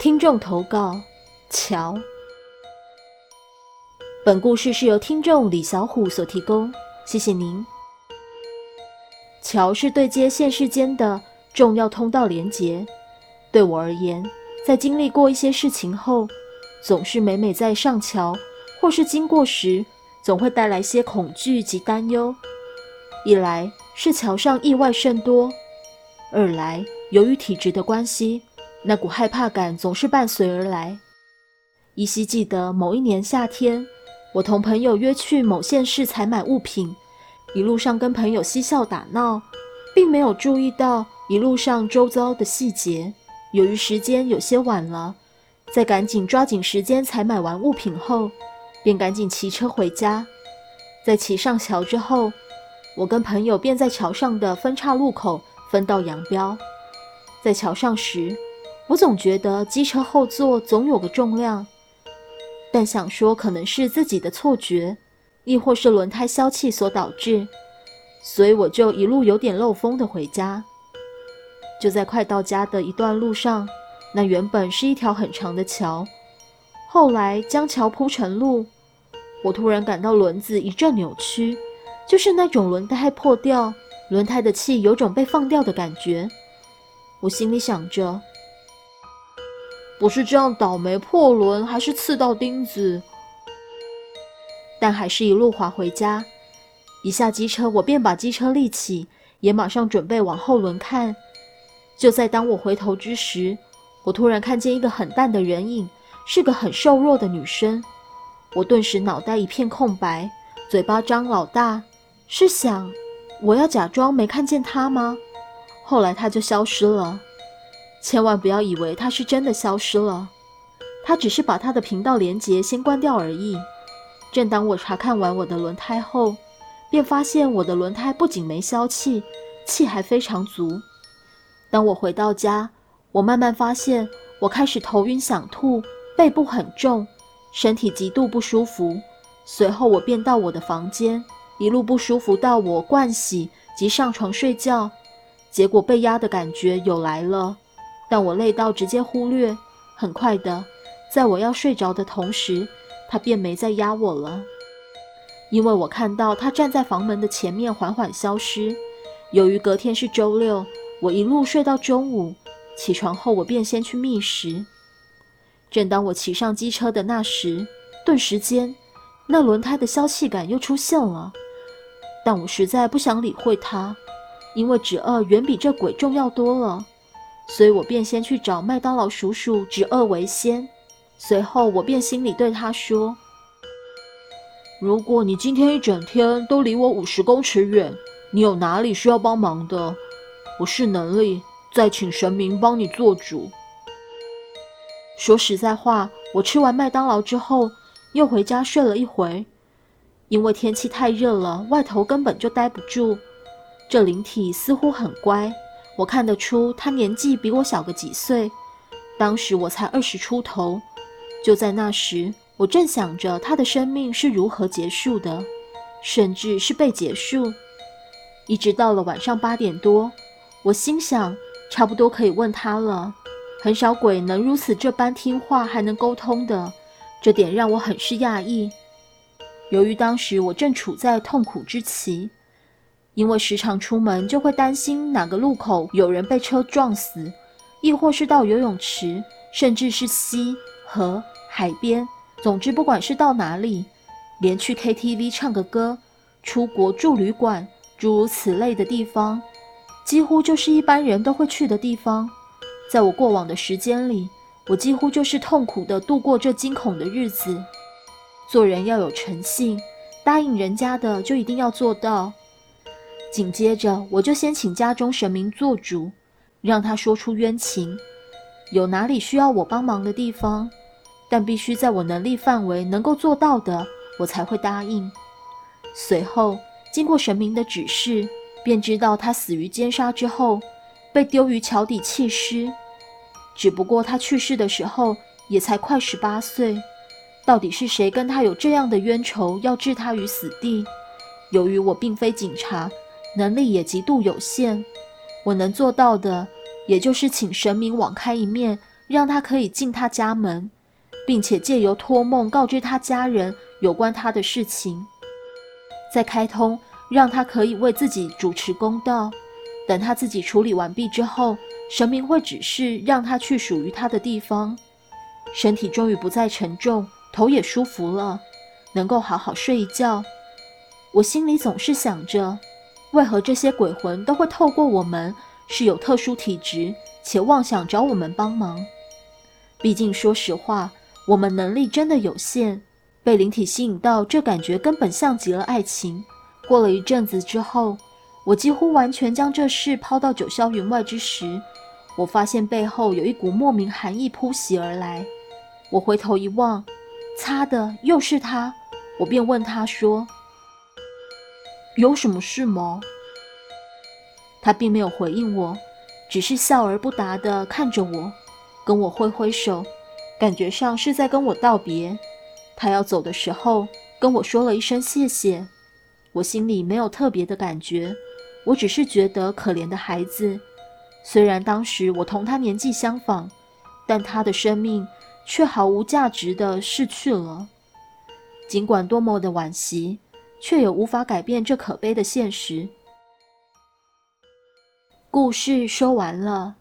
听众投稿：乔。本故事是由听众李小虎所提供，谢谢您。桥是对接现世间的重要通道连接。对我而言，在经历过一些事情后，总是每每在上桥或是经过时，总会带来些恐惧及担忧。一来是桥上意外甚多，二来由于体质的关系，那股害怕感总是伴随而来。依稀记得某一年夏天，我同朋友约去某县市采买物品，一路上跟朋友嬉笑打闹，并没有注意到一路上周遭的细节。由于时间有些晚了，在赶紧抓紧时间采买完物品后，便赶紧骑车回家。在骑上桥之后，我跟朋友便在桥上的分岔路口分道扬镳。在桥上时，我总觉得机车后座总有个重量，但想说可能是自己的错觉，亦或是轮胎消气所导致，所以我就一路有点漏风的回家。就在快到家的一段路上，那原本是一条很长的桥，后来将桥铺成路，我突然感到轮子一阵扭曲，就是那种轮胎破掉，轮胎的气有种被放掉的感觉。我心里想着，不是这样倒霉破轮，还是刺到钉子，但还是一路滑回家。一下机车，我便把机车立起，也马上准备往后轮看。就在当我回头之时，我突然看见一个很淡的人影，是个很瘦弱的女生。我顿时脑袋一片空白，嘴巴张老大，是想我要假装没看见她吗？后来她就消失了，千万不要以为她是真的消失了，她只是把她的频道连接先关掉而已。正当我查看完我的轮胎后，便发现我的轮胎不仅没消气，气还非常足。当我回到家，我慢慢发现，我开始头晕、想吐，背部很重，身体极度不舒服。随后，我便到我的房间，一路不舒服到我盥洗及上床睡觉。结果被压的感觉又来了，但我累到直接忽略。很快的，在我要睡着的同时，他便没再压我了，因为我看到他站在房门的前面缓缓消失。由于隔天是周六。我一路睡到中午，起床后我便先去觅食。正当我骑上机车的那时，顿时间，那轮胎的消气感又出现了。但我实在不想理会它，因为止饿远比这鬼重要多了。所以我便先去找麦当劳叔叔止恶为先。随后我便心里对他说：“如果你今天一整天都离我五十公尺远，你有哪里需要帮忙的？”我是能力，再请神明帮你做主。说实在话，我吃完麦当劳之后，又回家睡了一回，因为天气太热了，外头根本就待不住。这灵体似乎很乖，我看得出他年纪比我小个几岁，当时我才二十出头。就在那时，我正想着他的生命是如何结束的，甚至是被结束，一直到了晚上八点多。我心想，差不多可以问他了。很少鬼能如此这般听话，还能沟通的，这点让我很是讶异。由于当时我正处在痛苦之期，因为时常出门就会担心哪个路口有人被车撞死，亦或是到游泳池，甚至是溪、河、海边，总之不管是到哪里，连去 KTV 唱个歌、出国住旅馆，诸如此类的地方。几乎就是一般人都会去的地方。在我过往的时间里，我几乎就是痛苦的度过这惊恐的日子。做人要有诚信，答应人家的就一定要做到。紧接着，我就先请家中神明做主，让他说出冤情，有哪里需要我帮忙的地方，但必须在我能力范围能够做到的，我才会答应。随后，经过神明的指示。便知道他死于奸杀之后，被丢于桥底弃尸。只不过他去世的时候也才快十八岁。到底是谁跟他有这样的冤仇，要置他于死地？由于我并非警察，能力也极度有限，我能做到的，也就是请神明网开一面，让他可以进他家门，并且借由托梦告知他家人有关他的事情，再开通让他可以为自己主持公道。等他自己处理完毕之后，神明会指示让他去属于他的地方。身体终于不再沉重，头也舒服了，能够好好睡一觉。我心里总是想着，为何这些鬼魂都会透过我们是有特殊体质，且妄想找我们帮忙？毕竟，说实话，我们能力真的有限，被灵体吸引到，这感觉根本像极了爱情。过了一阵子之后，我几乎完全将这事抛到九霄云外之时，我发现背后有一股莫名寒意扑袭而来。我回头一望，擦的又是他，我便问他说。有什么事吗？他并没有回应我，只是笑而不答地看着我，跟我挥挥手，感觉上是在跟我道别。他要走的时候，跟我说了一声谢谢。我心里没有特别的感觉，我只是觉得可怜的孩子。虽然当时我同他年纪相仿，但他的生命却毫无价值的逝去了。尽管多么的惋惜。却也无法改变这可悲的现实。故事说完了，